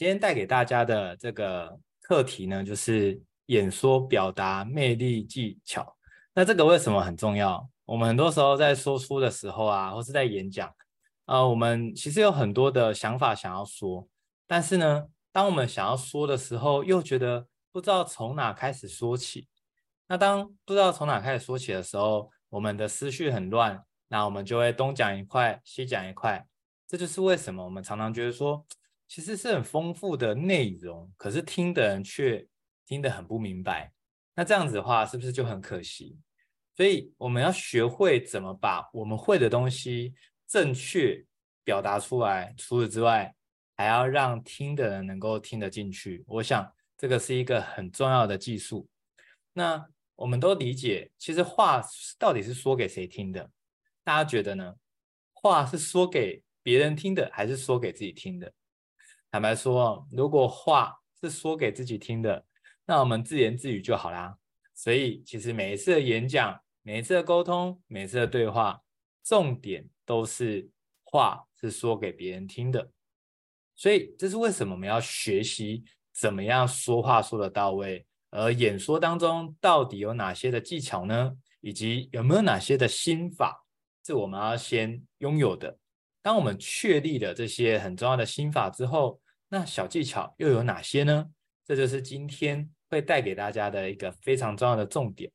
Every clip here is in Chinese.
今天带给大家的这个课题呢，就是演说表达魅力技巧。那这个为什么很重要？我们很多时候在说书的时候啊，或是在演讲，呃，我们其实有很多的想法想要说，但是呢，当我们想要说的时候，又觉得不知道从哪开始说起。那当不知道从哪开始说起的时候，我们的思绪很乱，那我们就会东讲一块，西讲一块。这就是为什么我们常常觉得说，其实是很丰富的内容，可是听的人却听得很不明白。那这样子的话，是不是就很可惜？所以我们要学会怎么把我们会的东西正确表达出来。除此之外，还要让听的人能够听得进去。我想这个是一个很重要的技术。那我们都理解，其实话到底是说给谁听的？大家觉得呢？话是说给别人听的，还是说给自己听的？坦白说，如果话是说给自己听的，那我们自言自语就好啦。所以，其实每一次的演讲，每一次的沟通，每一次的对话，重点都是话是说给别人听的。所以这是为什么我们要学习怎么样说话说得到位，而演说当中到底有哪些的技巧呢？以及有没有哪些的心法，是我们要先拥有的。当我们确立了这些很重要的心法之后，那小技巧又有哪些呢？这就是今天会带给大家的一个非常重要的重点。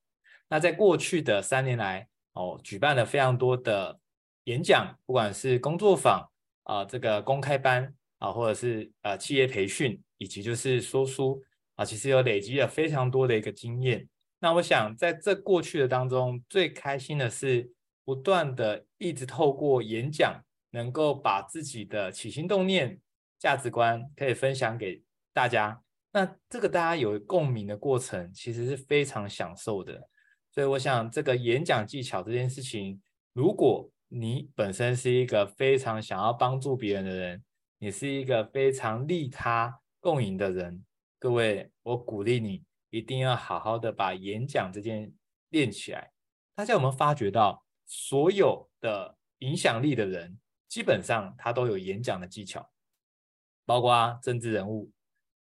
那在过去的三年来，哦，举办了非常多的演讲，不管是工作坊啊、这个公开班啊、或者是呃企业培训，以及就是说书啊、其实有累积了非常多的一个经验。那我想在这过去的当中，最开心的是不断的一直透过演讲，能够把自己的起心动念、价值观可以分享给大家。那这个大家有共鸣的过程，其实是非常享受的。所以我想，这个演讲技巧这件事情，如果你本身是一个非常想要帮助别人的人，你是一个非常利他共赢的人，各位，我鼓励你一定要好好的把演讲这件练起来。大家有没有发觉到，所有的影响力的人，基本上他都有演讲的技巧，包括政治人物，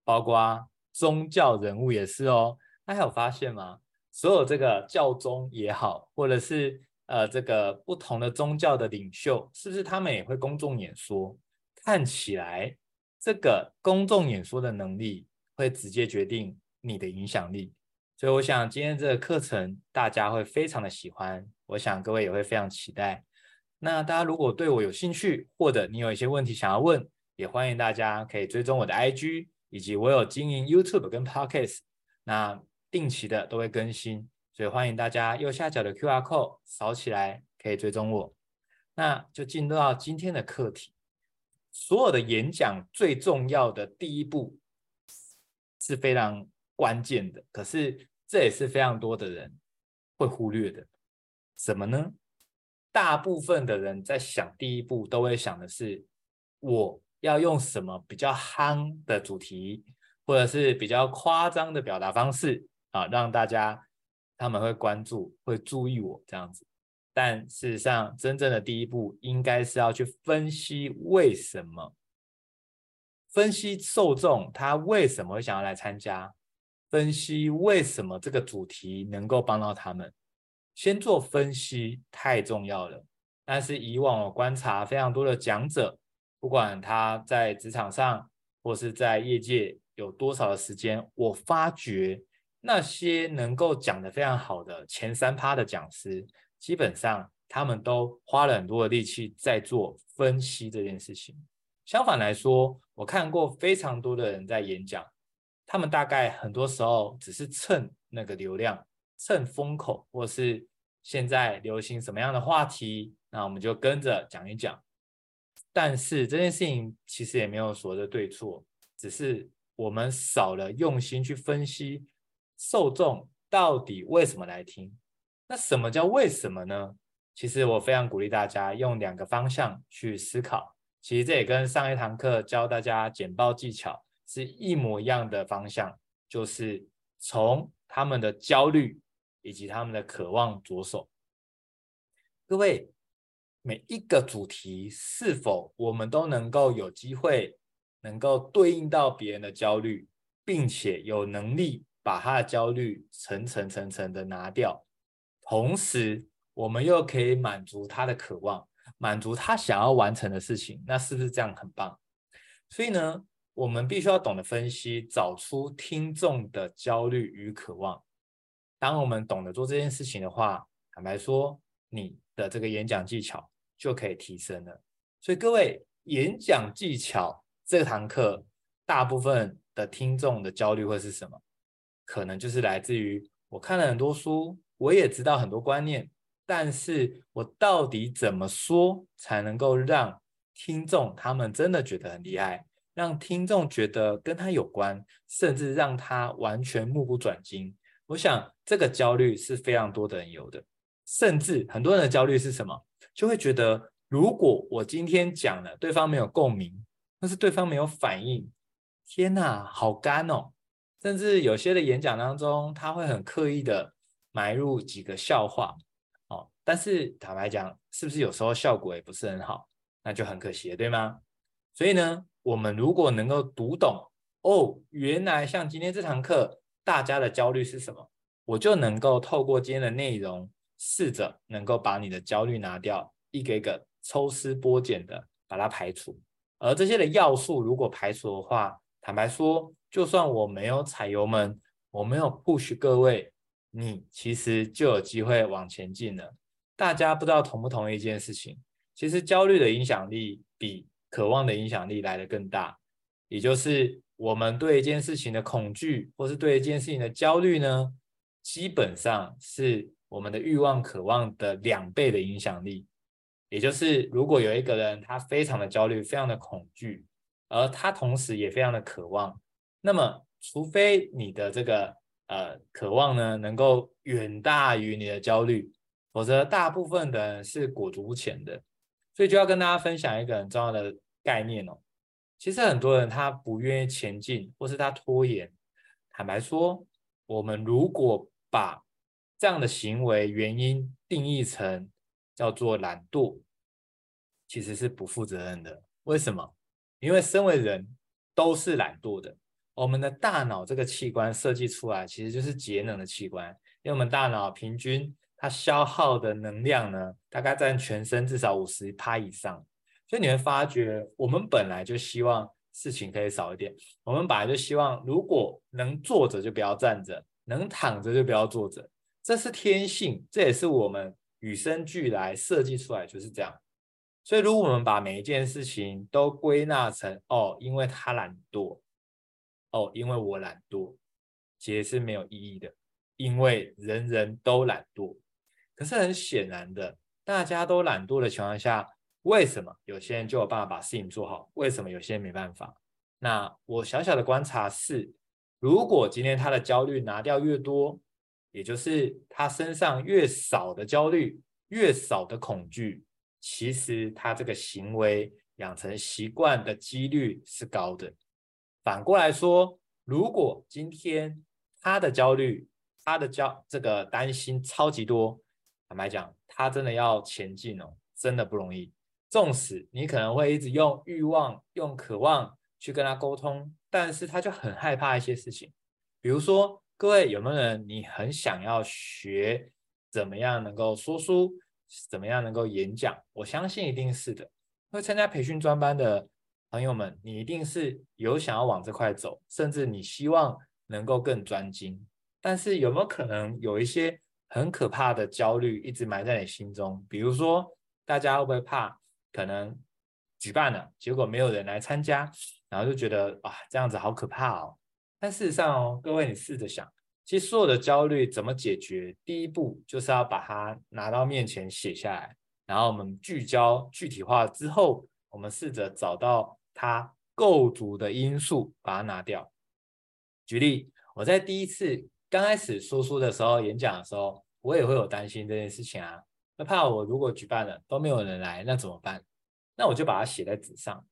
包括宗教人物也是哦。大家有发现吗？所有这个教宗也好，或者是呃这个不同的宗教的领袖，是不是他们也会公众演说？看起来这个公众演说的能力会直接决定你的影响力。所以我想今天这个课程大家会非常的喜欢，我想各位也会非常期待。那大家如果对我有兴趣，或者你有一些问题想要问，也欢迎大家可以追踪我的 IG，以及我有经营 YouTube 跟 Podcast。那定期的都会更新，所以欢迎大家右下角的 QR code 扫起来，可以追踪我。那就进入到今天的课题。所有的演讲最重要的第一步是非常关键的，可是这也是非常多的人会忽略的。什么呢？大部分的人在想第一步都会想的是，我要用什么比较憨的主题，或者是比较夸张的表达方式。啊，让大家他们会关注、会注意我这样子，但事实上，真正的第一步应该是要去分析为什么，分析受众他为什么会想要来参加，分析为什么这个主题能够帮到他们。先做分析太重要了。但是以往我观察非常多的讲者，不管他在职场上或是在业界有多少的时间，我发觉。那些能够讲得非常好的前三趴的讲师，基本上他们都花了很多的力气在做分析这件事情。相反来说，我看过非常多的人在演讲，他们大概很多时候只是蹭那个流量、蹭风口，或是现在流行什么样的话题，那我们就跟着讲一讲。但是这件事情其实也没有所谓的对错，只是我们少了用心去分析。受众到底为什么来听？那什么叫为什么呢？其实我非常鼓励大家用两个方向去思考。其实这也跟上一堂课教大家简报技巧是一模一样的方向，就是从他们的焦虑以及他们的渴望着手。各位，每一个主题是否我们都能够有机会能够对应到别人的焦虑，并且有能力把他的焦虑层层层层的拿掉，同时我们又可以满足他的渴望，满足他想要完成的事情，那是不是这样很棒？所以呢，我们必须要懂得分析，找出听众的焦虑与渴望。当我们懂得做这件事情的话，坦白说，你的这个演讲技巧就可以提升了。所以各位，演讲技巧这堂课，大部分的听众的焦虑会是什么？可能就是来自于我看了很多书，我也知道很多观念，但是我到底怎么说才能够让听众他们真的觉得很厉害，让听众觉得跟他有关，甚至让他完全目不转睛？我想这个焦虑是非常多的人有的，甚至很多人的焦虑是什么？就会觉得，如果我今天讲了，对方没有共鸣，或是对方没有反应，天哪，好干哦！甚至有些的演讲当中，他会很刻意的埋入几个笑话，哦，但是坦白讲，是不是有时候效果也不是很好？那就很可惜了，对吗？所以呢，我们如果能够读懂，哦，原来像今天这堂课。大家的焦虑是什么？我就能够透过今天的内容，试着能够把你的焦虑拿掉，一个一个抽丝剥茧的把它排除。而这些的要素如果排除的话，坦白说，就算我没有踩油门，我没有 push 各位，你其实就有机会往前进了。大家不知道同不同意一件事情？其实焦虑的影响力比渴望的影响力来得更大，也就是。我们对一件事情的恐惧，或是对一件事情的焦虑呢，基本上是我们的欲望、渴望的两倍的影响力。也就是，如果有一个人他非常的焦虑、非常的恐惧，而他同时也非常的渴望，那么，除非你的这个呃渴望呢能够远大于你的焦虑，否则大部分的人是裹足不前的。所以，就要跟大家分享一个很重要的概念哦。其实很多人他不愿意前进，或是他拖延。坦白说，我们如果把这样的行为原因定义成叫做懒惰，其实是不负责任的。为什么？因为身为人都是懒惰的。我们的大脑这个器官设计出来其实就是节能的器官，因为我们大脑平均它消耗的能量呢，大概占全身至少五十趴以上。所以你会发觉，我们本来就希望事情可以少一点。我们本来就希望，如果能坐着就不要站着，能躺着就不要坐着，这是天性，这也是我们与生俱来设计出来就是这样。所以，如果我们把每一件事情都归纳成哦，因为他懒惰，哦，因为我懒惰，其实是没有意义的，因为人人都懒惰。可是很显然的，大家都懒惰的情况下。为什么有些人就有办法把事情做好？为什么有些人没办法？那我小小的观察是，如果今天他的焦虑拿掉越多，也就是他身上越少的焦虑、越少的恐惧，其实他这个行为养成习惯的几率是高的。反过来说，如果今天他的焦虑、他的焦这个担心超级多，坦白讲，他真的要前进哦，真的不容易。纵使你可能会一直用欲望、用渴望去跟他沟通，但是他就很害怕一些事情。比如说，各位有没有人你很想要学怎么样能够说书，怎么样能够演讲？我相信一定是的。会参加培训专班的朋友们，你一定是有想要往这块走，甚至你希望能够更专精。但是有没有可能有一些很可怕的焦虑一直埋在你心中？比如说，大家会不会怕？可能举办了，结果没有人来参加，然后就觉得啊，这样子好可怕哦。但事实上哦，各位你试着想，其实所有的焦虑怎么解决？第一步就是要把它拿到面前写下来，然后我们聚焦具体化之后，我们试着找到它构筑的因素，把它拿掉。举例，我在第一次刚开始说书的时候，演讲的时候，我也会有担心这件事情啊。那怕我如果举办了都没有人来，那怎么办？那我就把它写在纸上。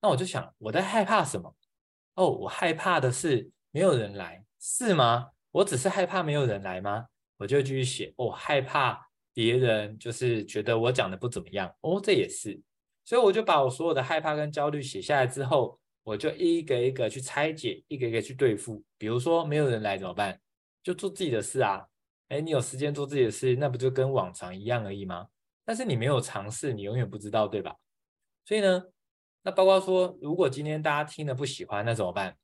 那我就想，我在害怕什么？哦，我害怕的是没有人来，是吗？我只是害怕没有人来吗？我就继续写。哦，害怕别人就是觉得我讲的不怎么样。哦，这也是。所以我就把我所有的害怕跟焦虑写下来之后，我就一个一个去拆解，一个一个去对付。比如说没有人来怎么办？就做自己的事啊。哎，你有时间做自己的事，那不就跟往常一样而已吗？但是你没有尝试，你永远不知道，对吧？所以呢，那包括说，如果今天大家听了不喜欢，那怎么办？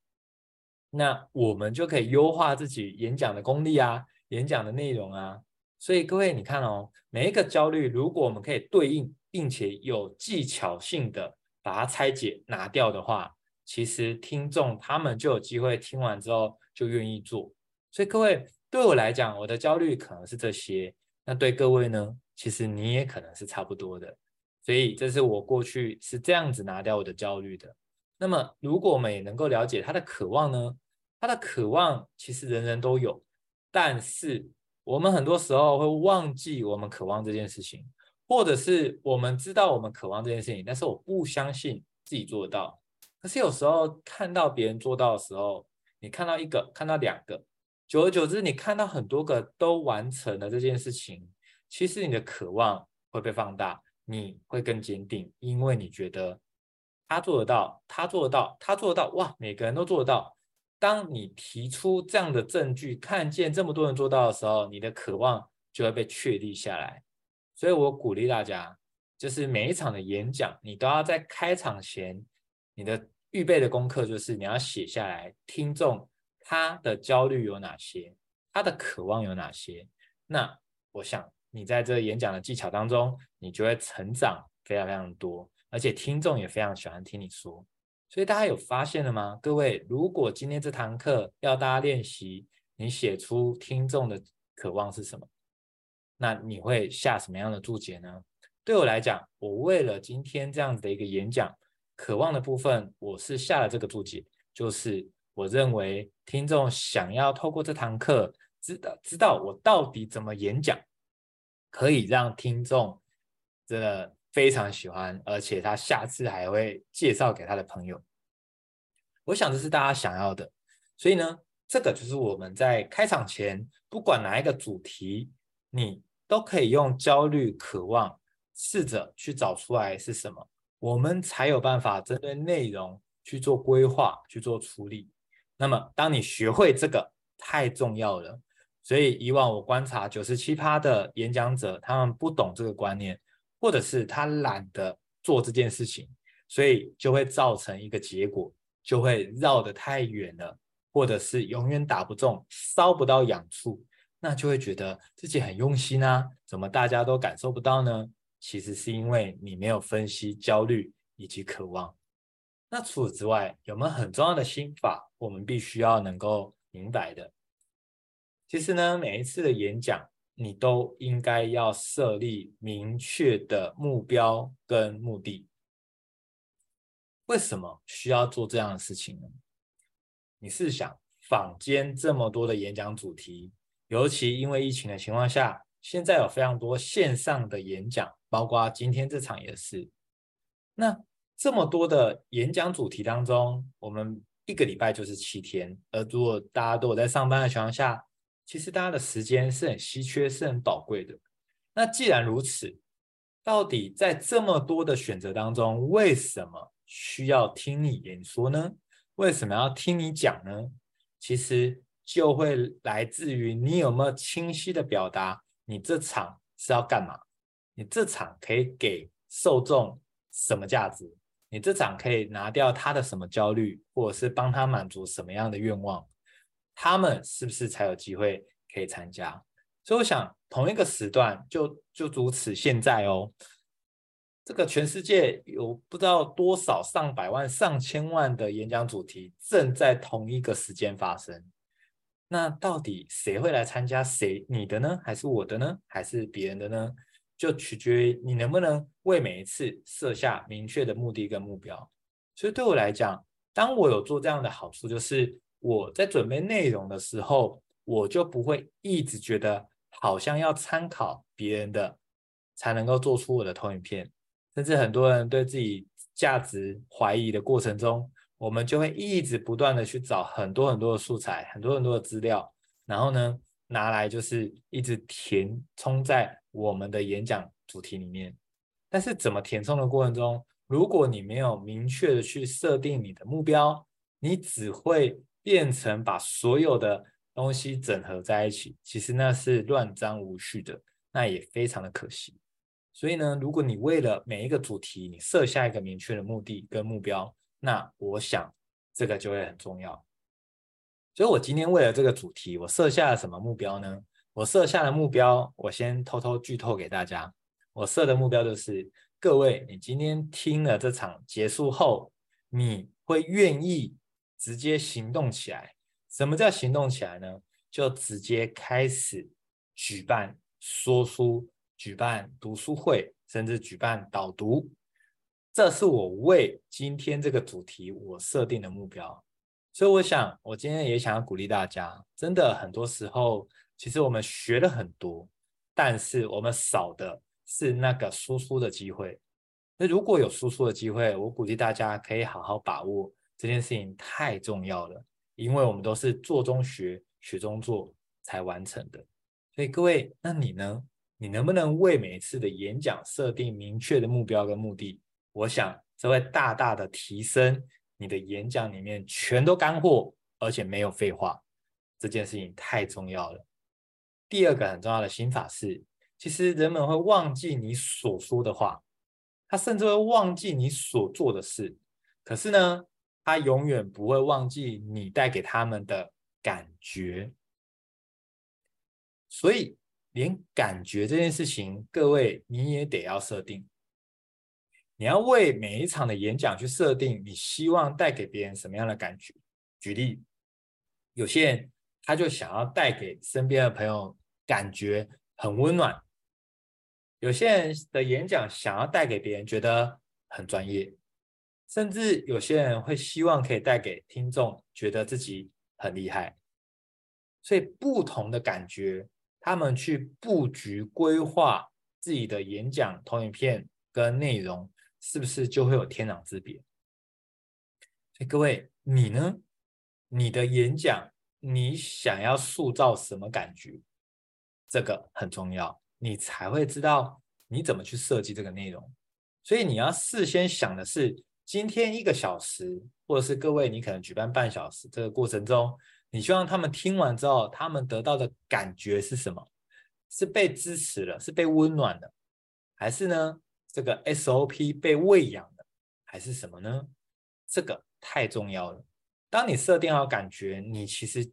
那我们就可以优化自己演讲的功力啊，演讲的内容啊。所以各位，你看哦，每一个焦虑，如果我们可以对应，并且有技巧性的把它拆解拿掉的话，其实听众他们就有机会听完之后就愿意做。所以各位，对我来讲，我的焦虑可能是这些。那对各位呢？其实你也可能是差不多的。所以这是我过去是这样子拿掉我的焦虑的。那么，如果我们也能够了解他的渴望呢？他的渴望其实人人都有，但是我们很多时候会忘记我们渴望这件事情，或者是我们知道我们渴望这件事情，但是我不相信自己做得到。可是有时候看到别人做到的时候，你看到一个，看到两个，久而久之，你看到很多个都完成了这件事情，其实你的渴望会被放大，你会更坚定，因为你觉得他做得到，他做得到，他做得到，哇，每个人都做得到。当你提出这样的证据，看见这么多人做到的时候，你的渴望就会被确立下来。所以我鼓励大家，就是每一场的演讲，你都要在开场前，你的预备的功课就是你要写下来，听众他的焦虑有哪些，他的渴望有哪些。那我想你在这演讲的技巧当中，你就会成长非常非常多，而且听众也非常喜欢听你说。所以大家有发现了吗？各位，如果今天这堂课要大家练习，你写出听众的渴望是什么，那你会下什么样的注解呢？对我来讲，我为了今天这样子的一个演讲，渴望的部分，我是下了这个注解，就是我认为听众想要透过这堂课知道知道我到底怎么演讲，可以让听众真的。非常喜欢，而且他下次还会介绍给他的朋友。我想这是大家想要的，所以呢，这个就是我们在开场前，不管哪一个主题，你都可以用焦虑、渴望，试着去找出来是什么，我们才有办法针对内容去做规划、去做处理。那么，当你学会这个，太重要了。所以以往我观察九十七趴的演讲者，他们不懂这个观念。或者是他懒得做这件事情，所以就会造成一个结果，就会绕得太远了，或者是永远打不中，烧不到痒处，那就会觉得自己很用心啊，怎么大家都感受不到呢？其实是因为你没有分析焦虑以及渴望。那除此之外，有没有很重要的心法，我们必须要能够明白的？其实呢，每一次的演讲。你都应该要设立明确的目标跟目的。为什么需要做这样的事情呢？你试想，坊间这么多的演讲主题，尤其因为疫情的情况下，现在有非常多线上的演讲，包括今天这场也是。那这么多的演讲主题当中，我们一个礼拜就是七天，而如果大家都有在上班的情况下，其实大家的时间是很稀缺，是很宝贵的。那既然如此，到底在这么多的选择当中，为什么需要听你演说呢？为什么要听你讲呢？其实就会来自于你有没有清晰的表达，你这场是要干嘛？你这场可以给受众什么价值？你这场可以拿掉他的什么焦虑，或者是帮他满足什么样的愿望？他们是不是才有机会可以参加？所以我想，同一个时段就就如此。现在哦，这个全世界有不知道多少上百万、上千万的演讲主题正在同一个时间发生。那到底谁会来参加？谁你的呢？还是我的呢？还是别人的呢？就取决于你能不能为每一次设下明确的目的跟目标。所以对我来讲，当我有做这样的好处，就是。我在准备内容的时候，我就不会一直觉得好像要参考别人的才能够做出我的投影片，甚至很多人对自己价值怀疑的过程中，我们就会一直不断的去找很多很多的素材，很多很多的资料，然后呢，拿来就是一直填充在我们的演讲主题里面。但是怎么填充的过程中，如果你没有明确的去设定你的目标，你只会变成把所有的东西整合在一起，其实那是乱章无序的，那也非常的可惜。所以呢，如果你为了每一个主题，你设下一个明确的目的跟目标，那我想这个就会很重要。所以我今天为了这个主题，我设下了什么目标呢？我设下的目标，我先偷偷剧透给大家。我设的目标就是，各位，你今天听了这场结束后，你会愿意直接行动起来。什么叫行动起来呢？就直接开始举办说书、举办读书会，甚至举办导读。这是我为今天这个主题我设定的目标。所以我想，我今天也想要鼓励大家，真的很多时候，其实我们学了很多，但是我们少的是那个输出的机会。那如果有输出的机会，我鼓励大家可以好好把握，这件事情太重要了，因为我们都是做中学，学中做才完成的。所以各位，那你呢？你能不能为每一次的演讲设定明确的目标跟目的？我想这会大大的提升。你的演讲里面全都干货，而且没有废话，这件事情太重要了。第二个很重要的心法是，其实人们会忘记你所说的话，他甚至会忘记你所做的事，可是呢，他永远不会忘记你带给他们的感觉。所以，连感觉这件事情，各位你也得要设定。你要为每一场的演讲去设定你希望带给别人什么样的感觉。举例，有些人他就想要带给身边的朋友感觉很温暖；有些人的演讲想要带给别人觉得很专业；甚至有些人会希望可以带给听众觉得自己很厉害。所以不同的感觉，他们去布局规划自己的演讲投影片跟内容。是不是就会有天壤之别？所以各位，你呢？你的演讲，你想要塑造什么感觉？这个很重要，你才会知道你怎么去设计这个内容。所以你要事先想的是，今天一个小时，或者是各位，你可能举办半小时，这个过程中，你希望他们听完之后，他们得到的感觉是什么？是被支持了，是被温暖的，还是呢？这个 SOP 被喂养的还是什么呢？这个太重要了。当你设定好感觉，你其实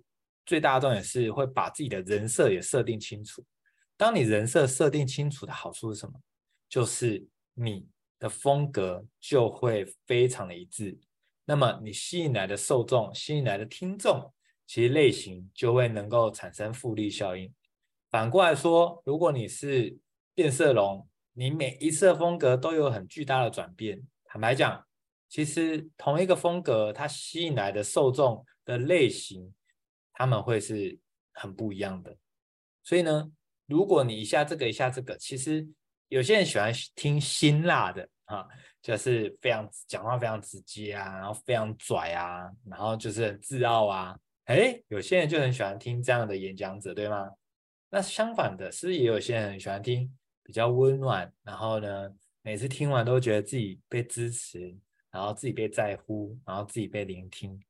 最大的重点是会把自己的人设也设定清楚。当你人设设定清楚的好处是什么？就是你的风格就会非常的一致。那么你吸引来的受众、吸引来的听众，其实类型就会能够产生复利效应。反过来说，如果你是变色龙，你每一次的风格都有很巨大的转变。坦白讲，其实同一个风格，它吸引来的受众的类型，他们会是很不一样的。所以呢，如果你一下这个一下这个，其实有些人喜欢听辛辣的啊，就是非常讲话非常直接啊，然后非常拽啊，然后就是很自傲啊。哎，有些人就很喜欢听这样的演讲者，对吗？那相反的，是不是也有些人很喜欢听？比较温暖，然后呢，每次听完都觉得自己被支持，然后自己被在乎，然后自己被聆听。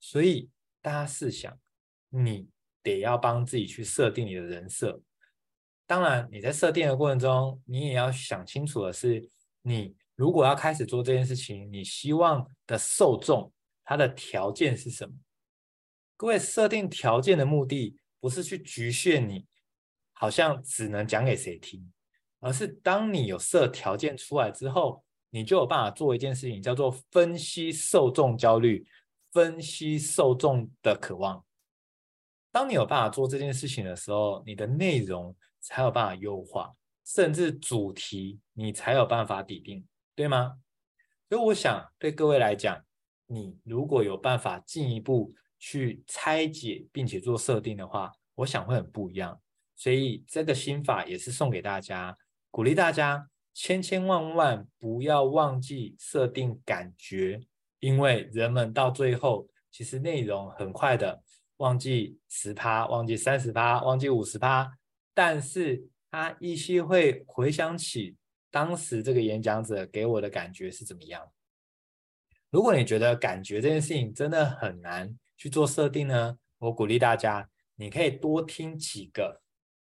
所以大家试想，你得要帮自己去设定你的人设。当然，你在设定的过程中，你也要想清楚的是，你如果要开始做这件事情，你希望的受众他的条件是什么？各位，设定条件的目的不是去局限你，好像只能讲给谁听。而是当你有设条件出来之后，你就有办法做一件事情，叫做分析受众焦虑，分析受众的渴望。当你有办法做这件事情的时候，你的内容才有办法优化，甚至主题你才有办法底定，对吗？所以我想对各位来讲，你如果有办法进一步去拆解并且做设定的话，我想会很不一样。所以这个心法也是送给大家。鼓励大家千千万万不要忘记设定感觉，因为人们到最后其实内容很快的忘记十趴，忘记三十趴，忘记五十趴，但是他依稀会回想起当时这个演讲者给我的感觉是怎么样？如果你觉得感觉这件事情真的很难去做设定呢，我鼓励大家，你可以多听几个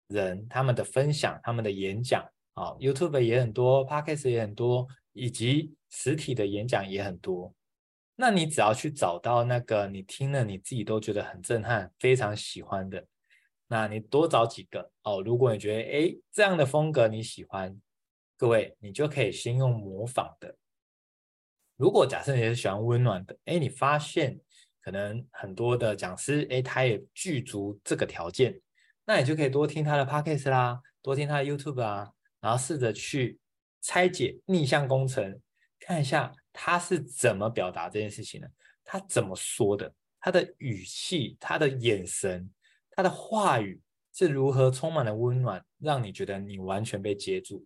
人他们的分享，他们的演讲啊，YouTube 也很多，Podcast 也很多，以及实体的演讲也很多。那你只要去找到那个你听了你自己都觉得很震撼、非常喜欢的，那你多找几个哦。如果你觉得哎这样的风格你喜欢，各位你就可以先用模仿的。如果假设你是喜欢温暖的，哎，你发现可能很多的讲师哎他也具足这个条件，那你就可以多听他的 Podcast 啦，多听他的 YouTube 啊，然后试着去拆解逆向工程，看一下。他是怎么表达这件事情的？他怎么说的？他的语气、他的眼神、他的话语是如何充满了温暖，让你觉得你完全被接住？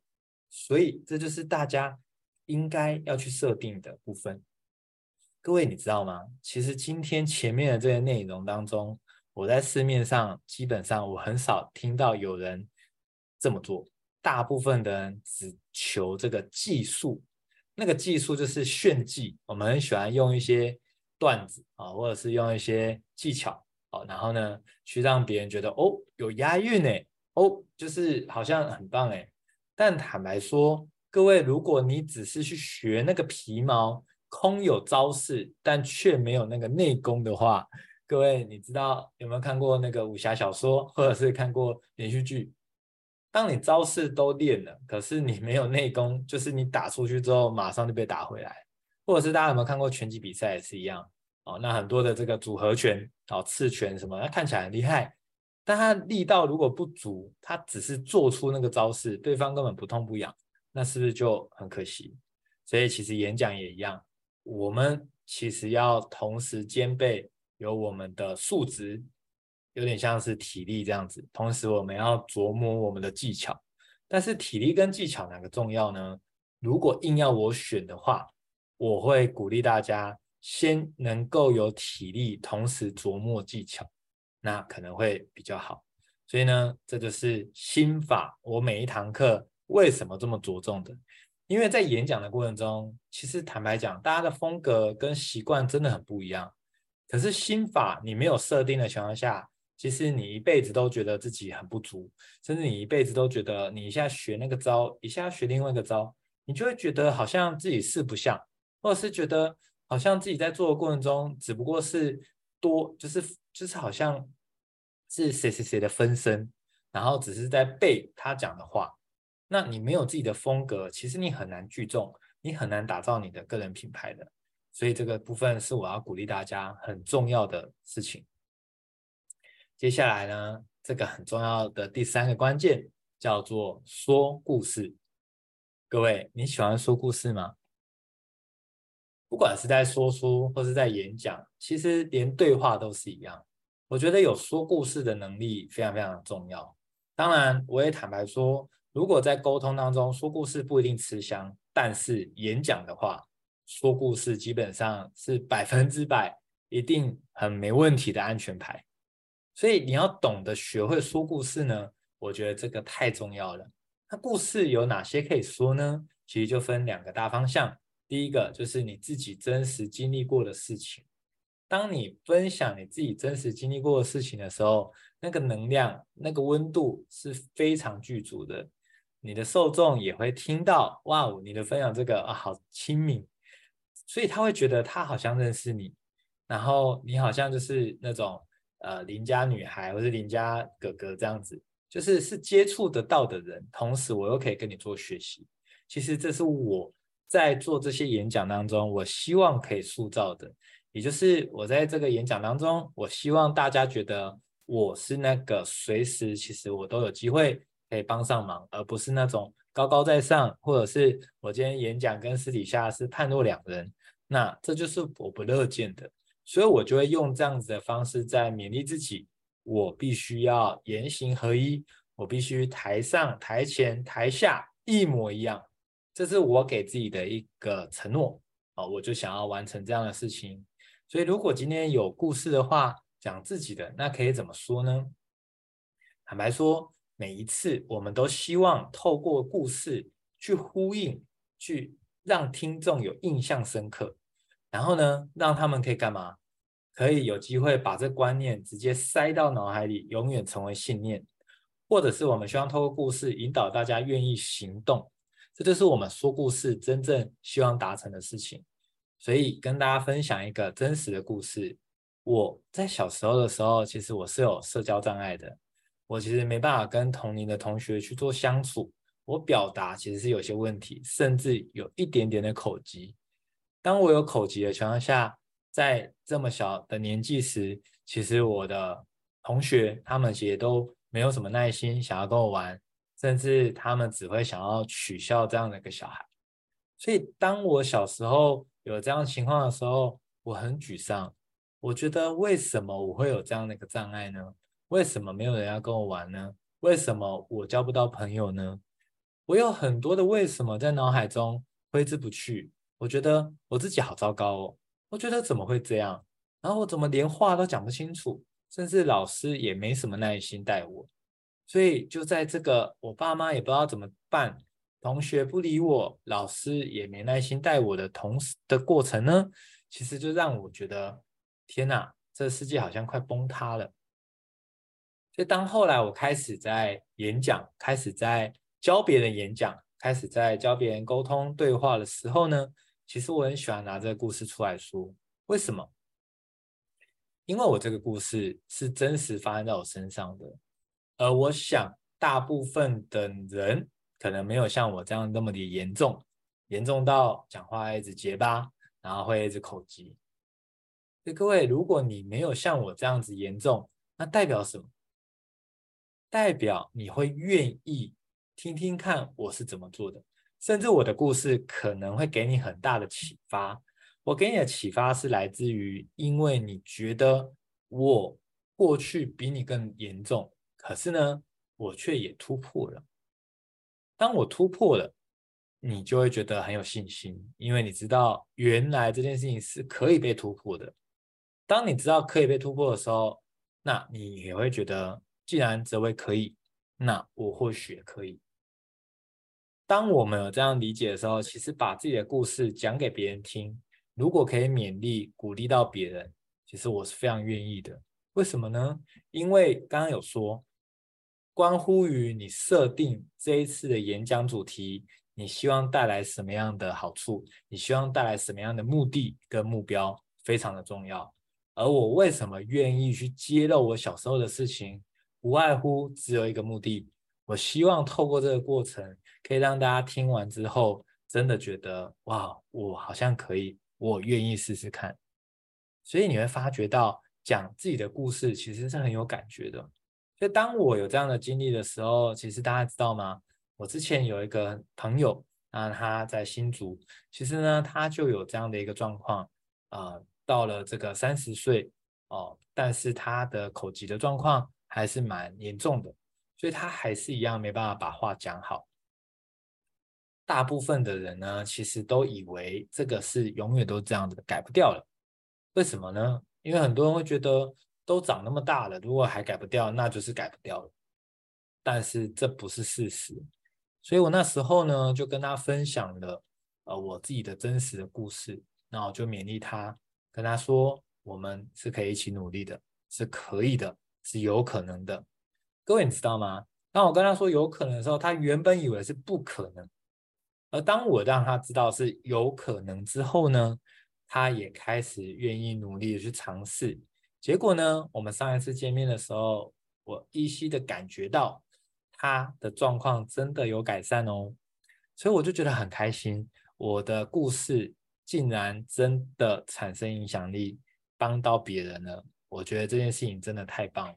所以这就是大家应该要去设定的部分。各位，你知道吗？其实今天前面的这些内容当中，我在市面上基本上我很少听到有人这么做，大部分的人只求这个技术。那个技术就是炫技，我们很喜欢用一些段子啊，或者是用一些技巧哦，然后呢，去让别人觉得哦，有押韵呢，哦，就是好像很棒哎。但坦白说，各位，如果你只是去学那个皮毛，空有招式，但却没有那个内功的话，各位，你知道有没有看过那个武侠小说，或者是看过连续剧？当你招式都练了，可是你没有内功，就是你打出去之后马上就被打回来，或者是大家有没有看过拳击比赛也是一样哦？那很多的这个组合拳哦、刺拳什么，那看起来很厉害，但他力道如果不足，他只是做出那个招式，对方根本不痛不痒，那是不是就很可惜？所以其实演讲也一样，我们其实要同时兼备有我们的素质。有点像是体力这样子，同时我们要琢磨我们的技巧。但是体力跟技巧哪个重要呢？如果硬要我选的话，我会鼓励大家先能够有体力，同时琢磨技巧，那可能会比较好。所以呢，这就是心法。我每一堂课为什么这么着重的？因为在演讲的过程中，其实坦白讲，大家的风格跟习惯真的很不一样。可是心法你没有设定的情况下，其实你一辈子都觉得自己很不足，甚至你一辈子都觉得你一下学那个招，一下学另外一个招，你就会觉得好像自己四不像，或者是觉得好像自己在做的过程中只不过是多，就是就是好像是谁谁谁的分身，然后只是在背他讲的话。那你没有自己的风格，其实你很难聚众，你很难打造你的个人品牌的。所以这个部分是我要鼓励大家很重要的事情。接下来呢，这个很重要的第三个关键叫做说故事。各位，你喜欢说故事吗？不管是在说书或是在演讲，其实连对话都是一样。我觉得有说故事的能力非常非常重要。当然，我也坦白说，如果在沟通当中说故事不一定吃香，但是演讲的话，说故事基本上是百分之百一定很没问题的安全牌。所以你要懂得学会说故事呢，我觉得这个太重要了。那故事有哪些可以说呢？其实就分两个大方向。第一个就是你自己真实经历过的事情。当你分享你自己真实经历过的事情的时候，那个能量、那个温度是非常具足的。你的受众也会听到，哇哦，你的分享这个啊，好亲民，所以他会觉得他好像认识你，然后你好像就是那种。呃，邻家女孩或是邻家哥哥这样子，就是是接触得到的人，同时我又可以跟你做学习。其实这是我在做这些演讲当中，我希望可以塑造的，也就是我在这个演讲当中，我希望大家觉得我是那个随时其实我都有机会可以帮上忙，而不是那种高高在上，或者是我今天演讲跟私底下是判若两人。那这就是我不乐见的。所以我就会用这样子的方式在勉励自己，我必须要言行合一，我必须台上、台前、台下一模一样，这是我给自己的一个承诺啊！我就想要完成这样的事情。所以如果今天有故事的话，讲自己的，那可以怎么说呢？坦白说，每一次我们都希望透过故事去呼应，去让听众有印象深刻，然后呢，让他们可以干嘛？可以有机会把这观念直接塞到脑海里，永远成为信念，或者是我们希望透过故事引导大家愿意行动，这就是我们说故事真正希望达成的事情。所以跟大家分享一个真实的故事。我在小时候的时候，其实我是有社交障碍的，我其实没办法跟同龄的同学去做相处，我表达其实是有些问题，甚至有一点点的口疾。当我有口疾的情况下，在这么小的年纪时，其实我的同学他们其实都没有什么耐心想要跟我玩，甚至他们只会想要取笑这样的一个小孩。所以当我小时候有这样情况的时候，我很沮丧。我觉得为什么我会有这样的一个障碍呢？为什么没有人要跟我玩呢？为什么我交不到朋友呢？我有很多的为什么在脑海中挥之不去。我觉得我自己好糟糕哦。我觉得怎么会这样？然后我怎么连话都讲不清楚？甚至老师也没什么耐心带我，所以就在这个我爸妈也不知道怎么办，同学不理我，老师也没耐心带我的同时的过程呢，其实就让我觉得天哪，这世界好像快崩塌了。所以当后来我开始在演讲，开始在教别人演讲，开始在教别人沟通对话的时候呢，其实我很喜欢拿这个故事出来说，为什么？因为我这个故事是真实发生在我身上的，而我想大部分的人可能没有像我这样那么的严重，严重到讲话一直结巴，然后会一直口疾。所以各位，如果你没有像我这样子严重，那代表什么？代表你会愿意听听看我是怎么做的。甚至我的故事可能会给你很大的启发。我给你的启发是来自于，因为你觉得我过去比你更严重，可是呢，我却也突破了。当我突破了，你就会觉得很有信心，因为你知道原来这件事情是可以被突破的。当你知道可以被突破的时候，那你也会觉得，既然这位可以，那我或许也可以。当我们有这样理解的时候，其实把自己的故事讲给别人听，如果可以勉励、鼓励到别人，其实我是非常愿意的。为什么呢？因为刚刚有说，关乎于你设定这一次的演讲主题，你希望带来什么样的好处，你希望带来什么样的目的跟目标，非常的重要。而我为什么愿意去揭露我小时候的事情，无外乎只有一个目的。我希望透过这个过程，可以让大家听完之后，真的觉得哇，我好像可以，我愿意试试看。所以你会发觉到，讲自己的故事其实是很有感觉的。所以当我有这样的经历的时候，其实大家知道吗？我之前有一个朋友，啊，他在新竹，其实呢，他就有这样的一个状况，啊、到了这个三十岁哦，但是他的口疾的状况还是蛮严重的。所以他还是一样没办法把话讲好。大部分的人呢，其实都以为这个是永远都这样子的，改不掉了。为什么呢？因为很多人会觉得都长那么大了，如果还改不掉，那就是改不掉了。但是这不是事实。所以我那时候呢，就跟他分享了呃我自己的真实的故事，那我就勉励他，跟他说我们是可以一起努力的，是可以的，是有可能的。各位，你知道吗？当我跟他说有可能的时候，他原本以为是不可能。而当我让他知道是有可能之后呢，他也开始愿意努力的去尝试。结果呢，我们上一次见面的时候，我依稀的感觉到他的状况真的有改善哦，所以我就觉得很开心。我的故事竟然真的产生影响力，帮到别人了。我觉得这件事情真的太棒了。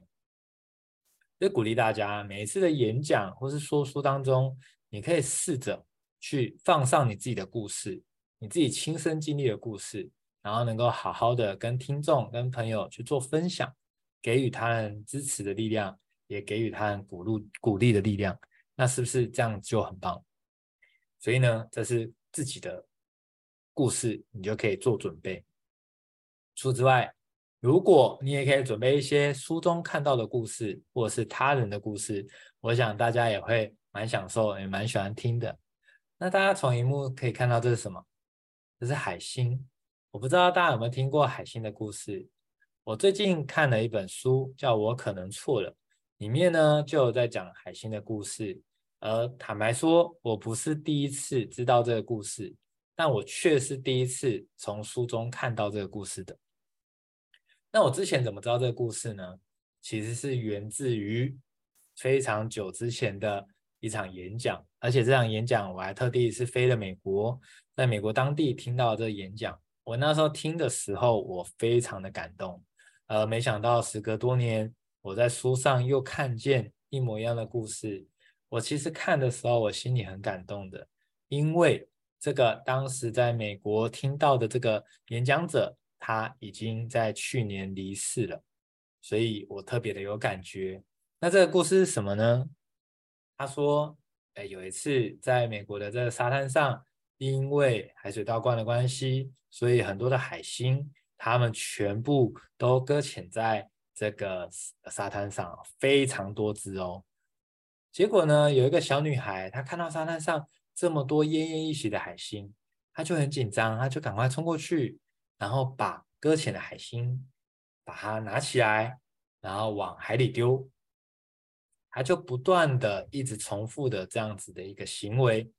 所以鼓励大家，每一次的演讲或是说书当中，你可以试着去放上你自己的故事，你自己亲身经历的故事，然后能够好好的跟听众、跟朋友去做分享，给予他人支持的力量，也给予他人鼓励鼓励的力量。那是不是这样就很棒？所以呢，这是自己的故事，你就可以做准备。除此之外，如果你也可以准备一些书中看到的故事，或者是他人的故事，我想大家也会蛮享受，也蛮喜欢听的。那大家从荧幕可以看到这是什么？这是海星。我不知道大家有没有听过海星的故事。我最近看了一本书，叫《我可能错了》，里面呢就有在讲海星的故事。而坦白说，我不是第一次知道这个故事，但我却是第一次从书中看到这个故事的。那我之前怎么知道这个故事呢？其实是源自于非常久之前的一场演讲，而且这场演讲我还特地是飞了美国，在美国当地听到这个演讲。我那时候听的时候，我非常的感动。呃，没想到时隔多年，我在书上又看见一模一样的故事。我其实看的时候，我心里很感动的，因为这个当时在美国听到的这个演讲者，他已经在去年离世了，所以我特别的有感觉。那这个故事是什么呢？他说，哎，有一次在美国的这个沙滩上，因为海水倒灌的关系，所以很多的海星，它们全部都搁浅在这个沙滩上，非常多只哦。结果呢，有一个小女孩，她看到沙滩上这么多奄奄一息的海星，她就很紧张，她就赶快冲过去，然后把搁浅的海星把它拿起来，然后往海里丢。他就不断的一直重复的这样子的一个行为，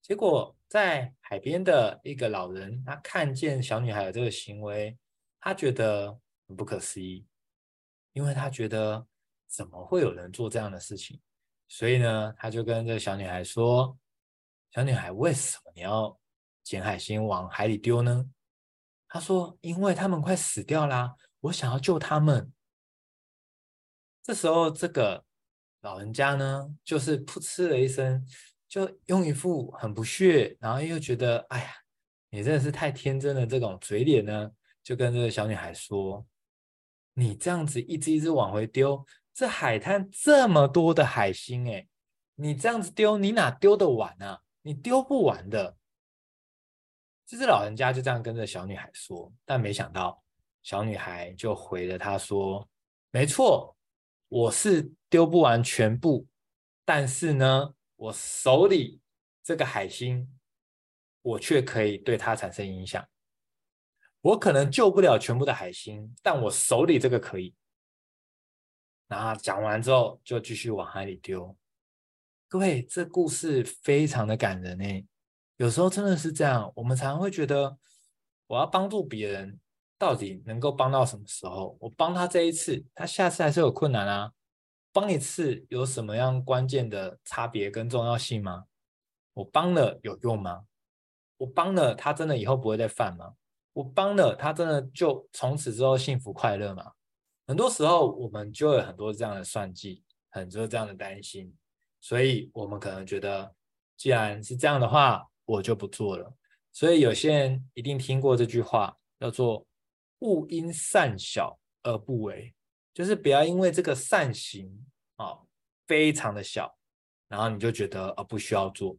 结果在海边的一个老人，他看见小女孩的这个行为，他觉得很不可思议，因为他觉得怎么会有人做这样的事情？所以呢，他就跟这个小女孩说：“小女孩，为什么你要捡海星往海里丢呢？”他说：“因为他们快死掉啦，我想要救他们。”这时候，这个。老人家呢，就是噗嗤了一声，就用一副很不屑，然后又觉得，哎呀，你真的是太天真的这种嘴脸呢，就跟这个小女孩说：“你这样子一只一只往回丢，这海滩这么多的海星，哎，你这样子丢，你哪丢得完啊？你丢不完的。”这只老人家就这样跟着小女孩说，但没想到小女孩就回了他说：“没错。”我是丢不完全部，但是呢，我手里这个海星，我却可以对它产生影响。我可能救不了全部的海星，但我手里这个可以。然后讲完之后，就继续往海里丢。各位，这故事非常的感人呢。有时候真的是这样，我们常常会觉得，我要帮助别人。到底能够帮到什么时候？我帮他这一次，他下次还是有困难啊。帮一次有什么样关键的差别跟重要性吗？我帮了有用吗？我帮了他真的以后不会再犯吗？我帮了他真的就从此之后幸福快乐吗？很多时候我们就有很多这样的算计，很多这样的担心，所以我们可能觉得，既然是这样的话，我就不做了。所以有些人一定听过这句话，叫做。勿因善小而不为，就是不要因为这个善行啊非常的小，然后你就觉得啊不需要做。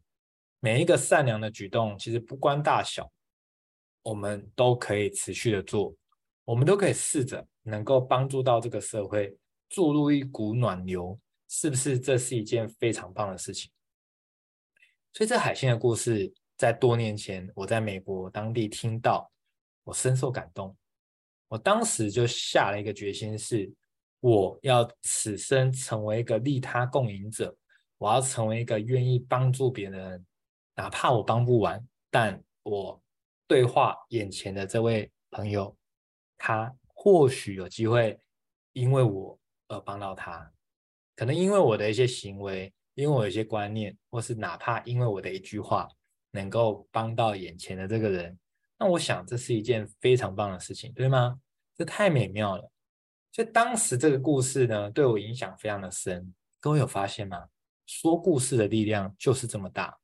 每一个善良的举动，其实不关大小，我们都可以持续的做，我们都可以试着能够帮助到这个社会，注入一股暖流，是不是？这是一件非常棒的事情。所以这海星的故事，在多年前我在美国当地听到，我深受感动。我当时就下了一个决心是，我要此生成为一个利他共赢者，我要成为一个愿意帮助别人，哪怕我帮不完，但我对话眼前的这位朋友，他或许有机会因为我而帮到他，可能因为我的一些行为，因为我有一些观念，或是哪怕因为我的一句话，能够帮到眼前的这个人。那我想这是一件非常棒的事情，对吗？这太美妙了。所以当时这个故事呢，对我影响非常的深。各位有发现吗？说故事的力量就是这么大，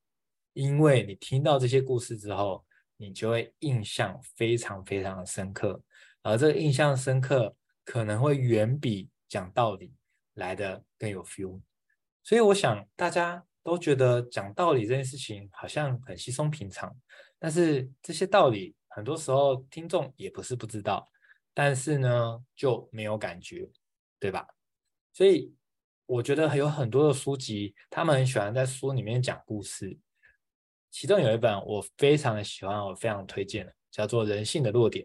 因为你听到这些故事之后，你就会印象非常非常的深刻，而这个印象深刻可能会远比讲道理来得更有 feel。所以我想大家都觉得讲道理这件事情好像很稀松平常。但是这些道理，很多时候听众也不是不知道，但是呢就没有感觉，对吧？所以我觉得有很多的书籍，他们很喜欢在书里面讲故事。其中有一本我非常的喜欢，我非常推荐的，叫做《人性的弱点》，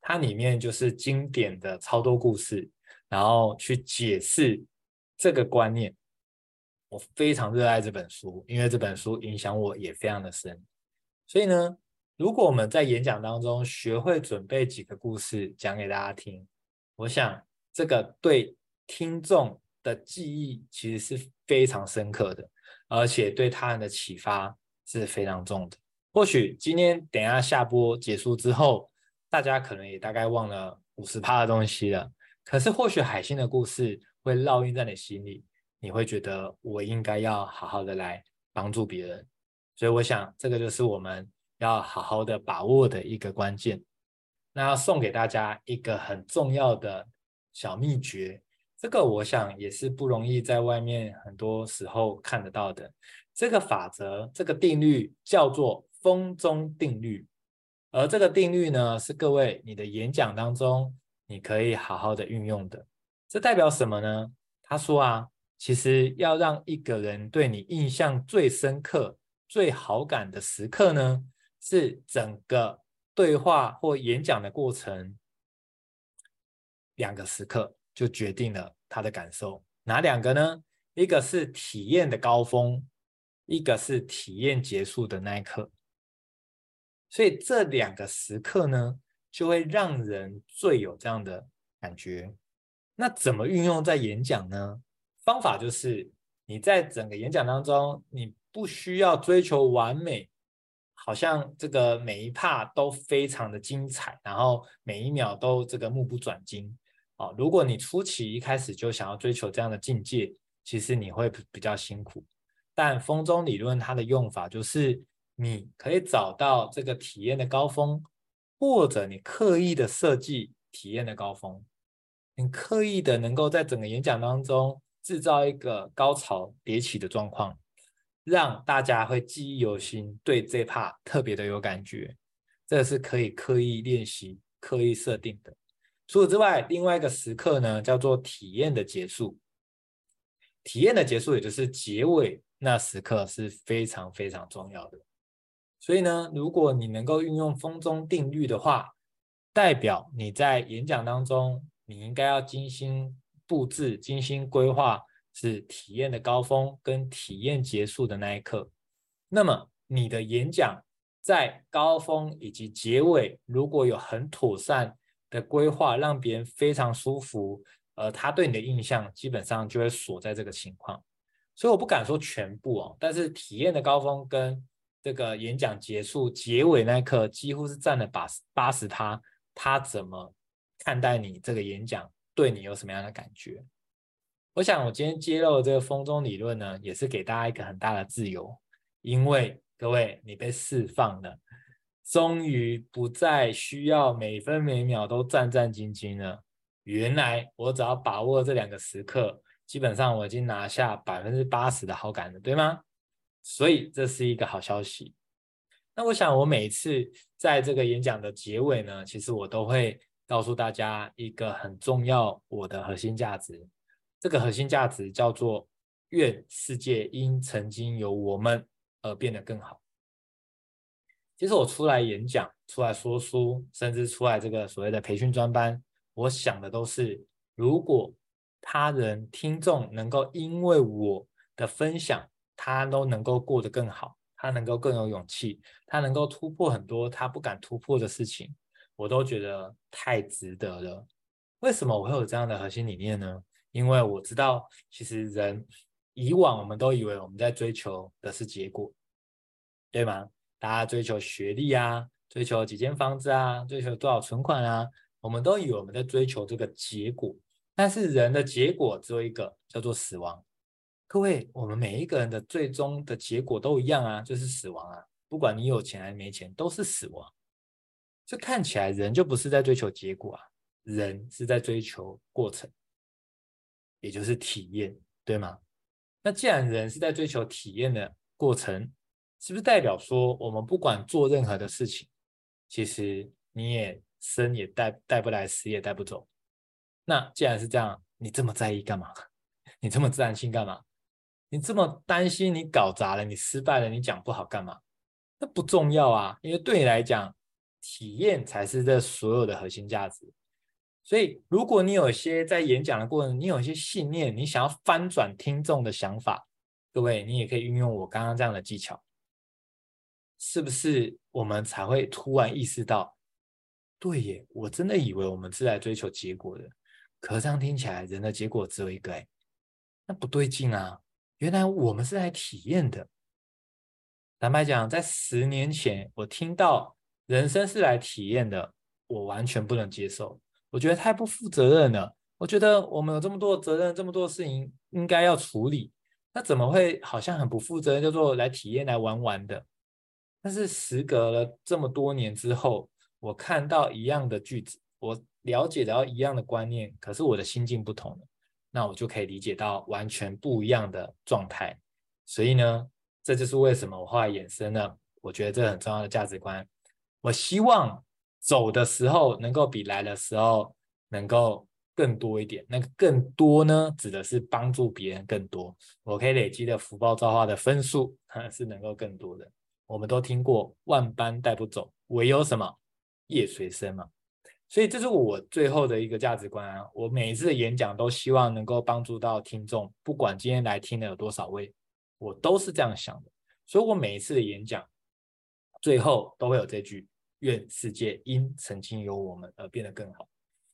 它里面就是经典的超多故事，然后去解释这个观念。我非常热爱这本书，因为这本书影响我也非常的深。所以呢，如果我们在演讲当中学会准备几个故事讲给大家听，我想这个对听众的记忆其实是非常深刻的，而且对他人的启发是非常重的。或许今天等下下播结束之后，大家可能也大概忘了五十趴的东西了，可是或许海星的故事会烙印在你心里。你会觉得我应该要好好的来帮助别人，所以我想这个就是我们要好好的把握的一个关键。那要送给大家一个很重要的小秘诀，这个我想也是不容易在外面很多时候看得到的。这个法则，这个定律叫做风中定律，而这个定律呢，是各位你的演讲当中你可以好好的运用的。这代表什么呢？他说啊。其实要让一个人对你印象最深刻、最好感的时刻呢，是整个对话或演讲的过程，两个时刻就决定了他的感受。哪两个呢？一个是体验的高峰，一个是体验结束的那一刻。所以这两个时刻呢，就会让人最有这样的感觉。那怎么运用在演讲呢？方法就是你在整个演讲当中，你不需要追求完美，好像这个每一 part 都非常的精彩，然后每一秒都这个目不转睛。哦，如果你初期一开始就想要追求这样的境界，其实你会比较辛苦。但风中理论它的用法就是，你可以找到这个体验的高峰，或者你刻意的设计体验的高峰，你刻意的能够在整个演讲当中。制造一个高潮迭起的状况，让大家会记忆犹新，对这 part 特别的有感觉，这是可以刻意练习、刻意设定的。除此之外，另外一个时刻呢，叫做体验的结束。体验的结束，也就是结尾那时刻是非常非常重要的。所以呢，如果你能够运用风中定律的话，代表你在演讲当中，你应该要精心。布置精心规划是体验的高峰跟体验结束的那一刻。那么你的演讲在高峰以及结尾，如果有很妥善的规划，让别人非常舒服，呃，他对你的印象基本上就会锁在这个情况。所以我不敢说全部哦，但是体验的高峰跟这个演讲结束结尾那一刻，几乎是占了八八十趴。他怎么看待你这个演讲？对你有什么样的感觉？我想我今天揭露的这个风中理论呢，也是给大家一个很大的自由，因为各位你被释放了，终于不再需要每分每秒都战战兢兢了。原来我只要把握这两个时刻，基本上我已经拿下百分之八十的好感了，对吗？所以这是一个好消息。那我想我每一次在这个演讲的结尾呢，其实我都会。告诉大家一个很重要，我的核心价值。这个核心价值叫做“愿世界因曾经有我们而变得更好”。其实我出来演讲、出来说书，甚至出来这个所谓的培训专班，我想的都是：如果他人听众能够因为我的分享，他都能够过得更好，他能够更有勇气，他能够突破很多他不敢突破的事情。我都觉得太值得了。为什么我会有这样的核心理念呢？因为我知道，其实人以往我们都以为我们在追求的是结果，对吗？大家追求学历啊，追求几间房子啊，追求多少存款啊，我们都以为我们在追求这个结果。但是人的结果只有一个，叫做死亡。各位，我们每一个人的最终的结果都一样啊，就是死亡啊。不管你有钱还是没钱，都是死亡。这看起来人就不是在追求结果啊，人是在追求过程，也就是体验，对吗？那既然人是在追求体验的过程，是不是代表说我们不管做任何的事情，其实你也生也带带不来，死也带不走？那既然是这样，你这么在意干嘛？你这么自然性干嘛？你这么担心你搞砸了，你失败了，你讲不好干嘛？那不重要啊，因为对你来讲，体验才是这所有的核心价值。所以，如果你有一些在演讲的过程，你有一些信念，你想要翻转听众的想法，各位，你也可以运用我刚刚这样的技巧，是不是？我们才会突然意识到，对耶，我真的以为我们是来追求结果的，可这样听起来，人的结果只有一个，哎，那不对劲啊！原来我们是来体验的。坦白讲，在十年前，我听到人生是来体验的，我完全不能接受。我觉得太不负责任了。我觉得我们有这么多的责任，这么多的事情应该要处理，那怎么会好像很不负责任，叫做来体验、来玩玩的？但是时隔了这么多年之后，我看到一样的句子，我了解到一样的观念，可是我的心境不同了，那我就可以理解到完全不一样的状态。所以呢，这就是为什么我后来衍生了，我觉得这很重要的价值观。我希望。走的时候能够比来的时候能够更多一点，那个更多呢，指的是帮助别人更多。我可以累积的福报造化的分数是能够更多的。我们都听过万般带不走，唯有什么业随身嘛。所以这是我最后的一个价值观啊。我每一次的演讲都希望能够帮助到听众，不管今天来听的有多少位，我都是这样想的。所以我每一次的演讲最后都会有这句。愿世界因曾经有我们而变得更好。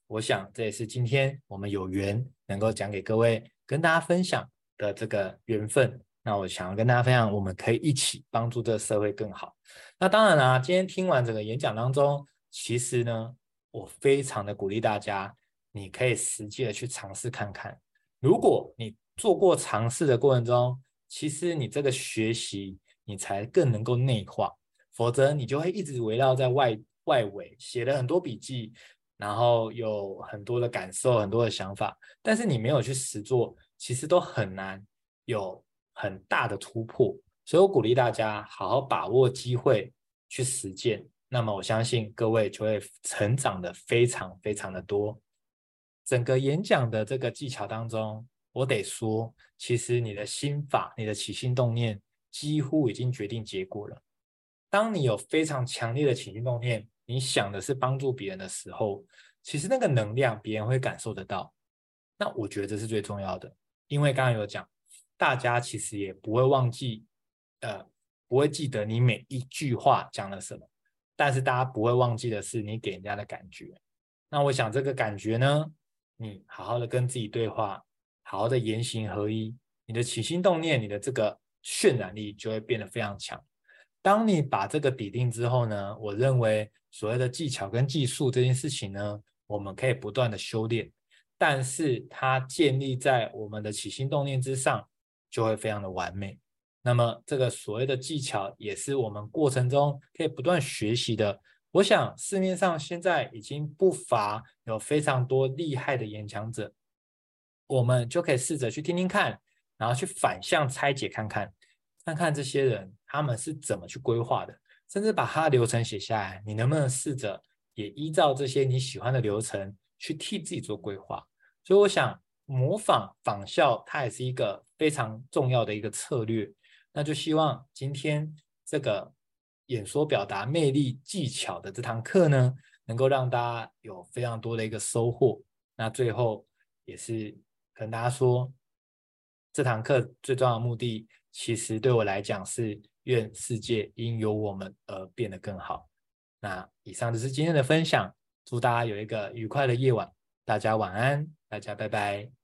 我想这也是今天我们有缘能够讲给各位、跟大家分享的这个缘分。那我想要跟大家分享，我们可以一起帮助这个社会更好。那当然啦，今天听完整个演讲当中，其实呢，我非常的鼓励大家，你可以实际的去尝试看看。如果你做过尝试的过程中，其实你这个学习，你才更能够内化。否则你就会一直围绕在外外围，写了很多笔记，然后有很多的感受、很多的想法，但是你没有去实做，其实都很难有很大的突破。所以我鼓励大家好好把握机会去实践，那么我相信各位就会成长的非常非常的多。整个演讲的这个技巧当中，我得说，其实你的心法、你的起心动念，几乎已经决定结果了。当你有非常强烈的起心动念，你想的是帮助别人的时候，其实那个能量别人会感受得到。那我觉得这是最重要的，因为刚刚有讲，大家其实也不会忘记，呃，不会记得你每一句话讲了什么，但是大家不会忘记的是你给人家的感觉。那我想这个感觉呢，你好好的跟自己对话，好好的言行合一，你的起心动念，你的这个渲染力就会变得非常强。当你把这个底定之后呢，我认为所谓的技巧跟技术这件事情呢，我们可以不断的修炼，但是它建立在我们的起心动念之上，就会非常的完美。那么这个所谓的技巧，也是我们过程中可以不断学习的。我想市面上现在已经不乏有非常多厉害的演讲者，我们就可以试着去听听看，然后去反向拆解看看。看看这些人他们是怎么去规划的，甚至把他的流程写下来，你能不能试着也依照这些你喜欢的流程去替自己做规划？所以我想模仿仿效，它也是一个非常重要的一个策略。那就希望今天这个演说表达魅力技巧的这堂课呢，能够让大家有非常多的一个收获。那最后也是跟大家说，这堂课最重要的目的。其实对我来讲是愿世界因有我们而变得更好。那以上就是今天的分享，祝大家有一个愉快的夜晚，大家晚安，大家拜拜。